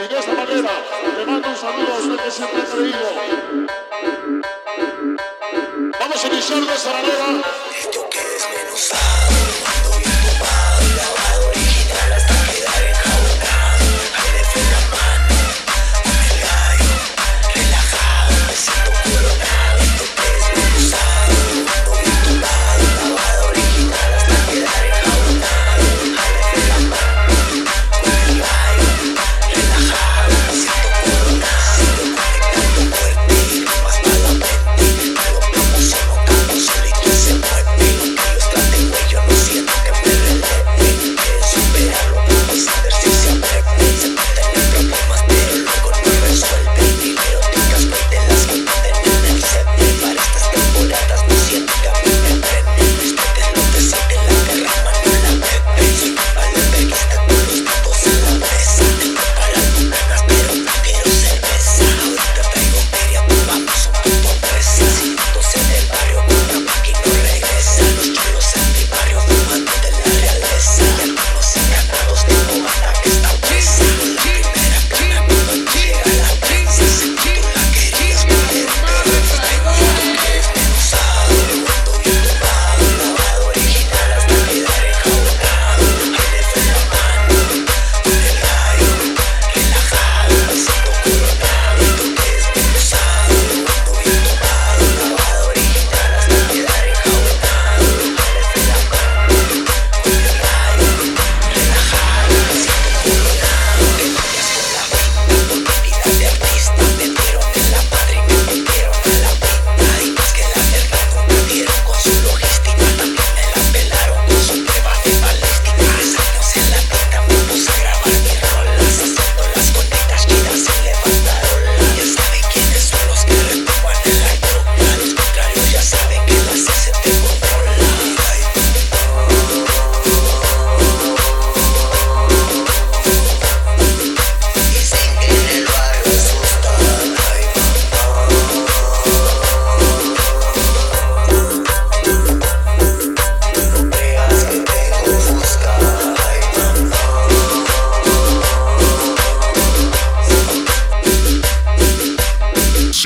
Y de esta manera te mando un saludo a usted que siempre ha creído. Vamos a iniciar de esta manera. Esto que es menos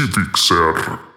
Civic Serra.